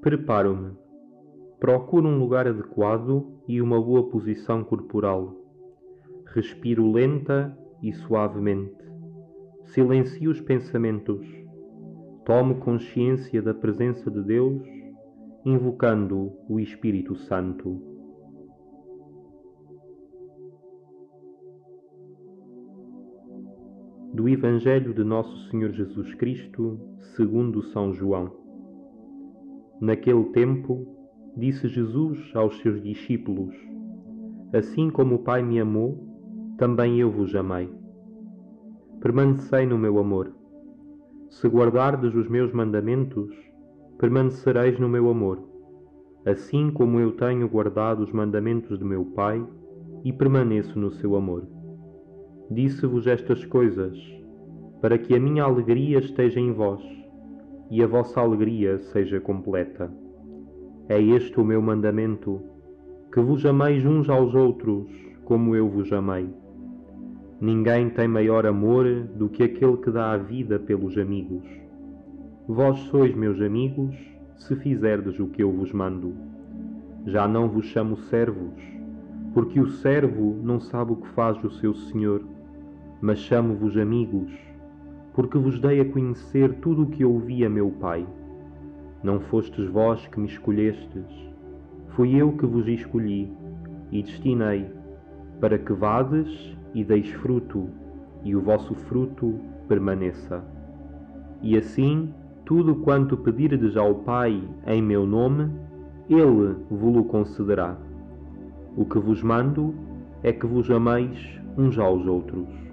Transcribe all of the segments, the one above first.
Preparo-me. Procuro um lugar adequado e uma boa posição corporal. Respiro lenta e suavemente. Silencio os pensamentos. Tomo consciência da presença de Deus, invocando o Espírito Santo. Do Evangelho de Nosso Senhor Jesus Cristo, segundo São João. Naquele tempo, disse Jesus aos seus discípulos: Assim como o Pai me amou, também eu vos amei. Permanecei no meu amor. Se guardardes os meus mandamentos, permanecereis no meu amor, assim como eu tenho guardado os mandamentos de meu Pai e permaneço no seu amor. Disse-vos estas coisas, para que a minha alegria esteja em vós e a vossa alegria seja completa. É este o meu mandamento, que vos ameis uns aos outros, como eu vos amei. Ninguém tem maior amor do que aquele que dá a vida pelos amigos. Vós sois meus amigos, se fizerdes o que eu vos mando. Já não vos chamo servos, porque o servo não sabe o que faz o seu senhor mas chamo-vos amigos, porque vos dei a conhecer tudo o que ouvi a meu Pai. Não fostes vós que me escolhestes, fui eu que vos escolhi e destinei, para que vades e deis fruto, e o vosso fruto permaneça. E assim, tudo quanto pedirdes ao Pai em meu nome, Ele vos-lo concederá. O que vos mando é que vos ameis uns aos outros.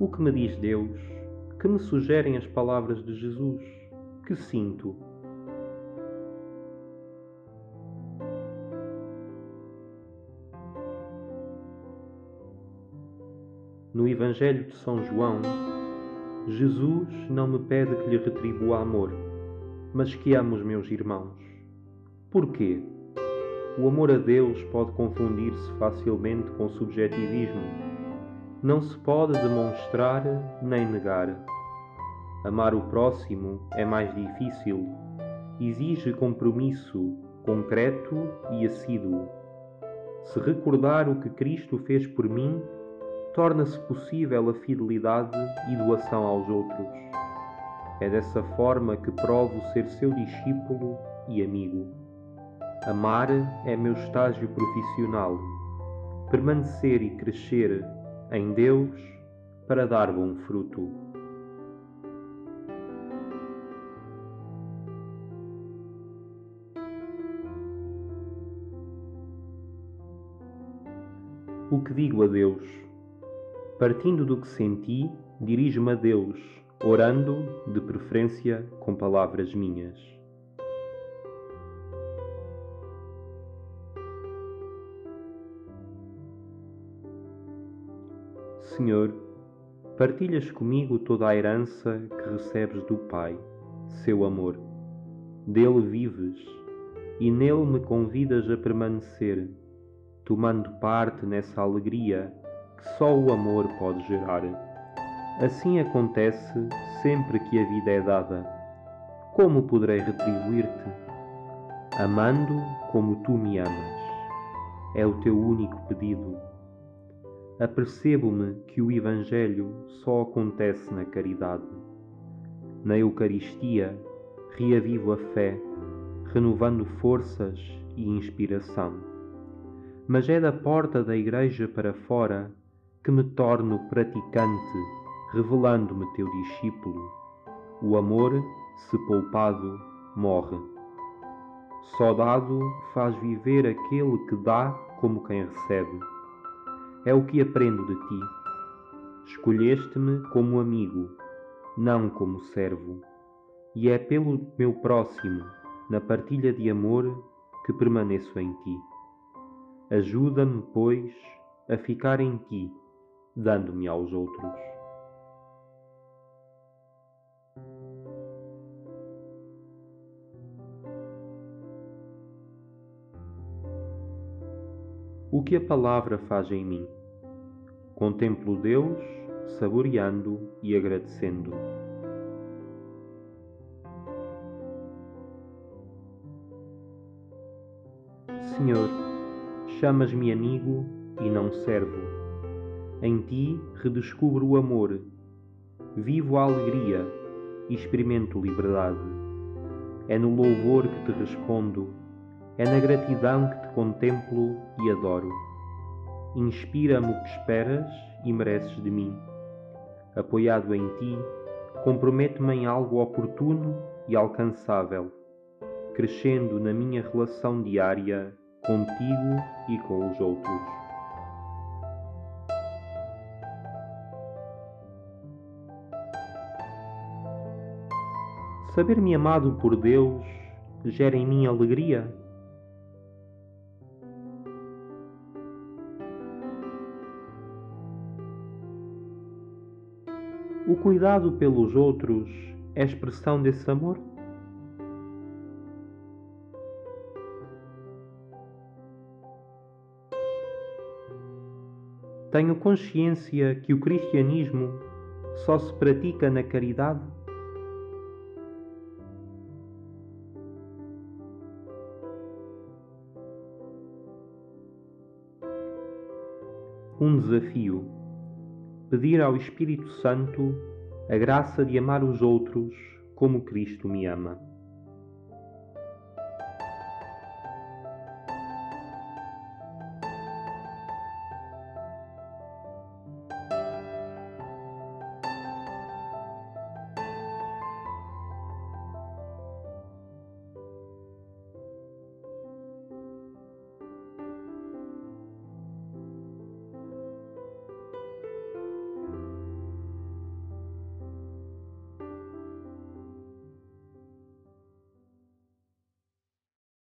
O que me diz Deus? Que me sugerem as palavras de Jesus? Que sinto? No Evangelho de São João, Jesus não me pede que lhe retribua amor, mas que ame os meus irmãos. Porquê? O amor a Deus pode confundir-se facilmente com subjetivismo não se pode demonstrar nem negar. Amar o próximo é mais difícil, exige compromisso concreto e assíduo. Se recordar o que Cristo fez por mim, torna-se possível a fidelidade e doação aos outros. É dessa forma que provo ser seu discípulo e amigo. Amar é meu estágio profissional. Permanecer e crescer em Deus para dar bom fruto. O que digo a Deus? Partindo do que senti, dirijo-me a Deus, orando, de preferência, com palavras minhas. Senhor, partilhas comigo toda a herança que recebes do Pai, seu amor. Dele vives e nele me convidas a permanecer, tomando parte nessa alegria que só o amor pode gerar. Assim acontece sempre que a vida é dada. Como poderei retribuir-te? Amando como tu me amas. É o teu único pedido apercebo-me que o Evangelho só acontece na caridade. Na Eucaristia, reavivo a fé, renovando forças e inspiração. Mas é da porta da Igreja para fora que me torno praticante, revelando-me teu discípulo. O amor, se poupado, morre. Só dado faz viver aquele que dá como quem recebe é o que aprendo de ti. Escolheste-me como amigo, não como servo, e é pelo meu próximo, na partilha de amor, que permaneço em ti. Ajuda-me, pois, a ficar em ti, dando-me aos outros. O que a palavra faz em mim. Contemplo Deus, saboreando e agradecendo. Senhor, chamas-me amigo e não servo. Em ti redescubro o amor, vivo a alegria e experimento liberdade. É no louvor que te respondo é na gratidão que te contemplo e adoro. Inspira-me o que esperas e mereces de mim. Apoiado em ti, comprometo-me em algo oportuno e alcançável, crescendo na minha relação diária contigo e com os outros. Saber-me amado por Deus gera em mim alegria O cuidado pelos outros é expressão desse amor? Tenho consciência que o cristianismo só se pratica na caridade? Um desafio pedir ao Espírito Santo a graça de amar os outros como Cristo me ama.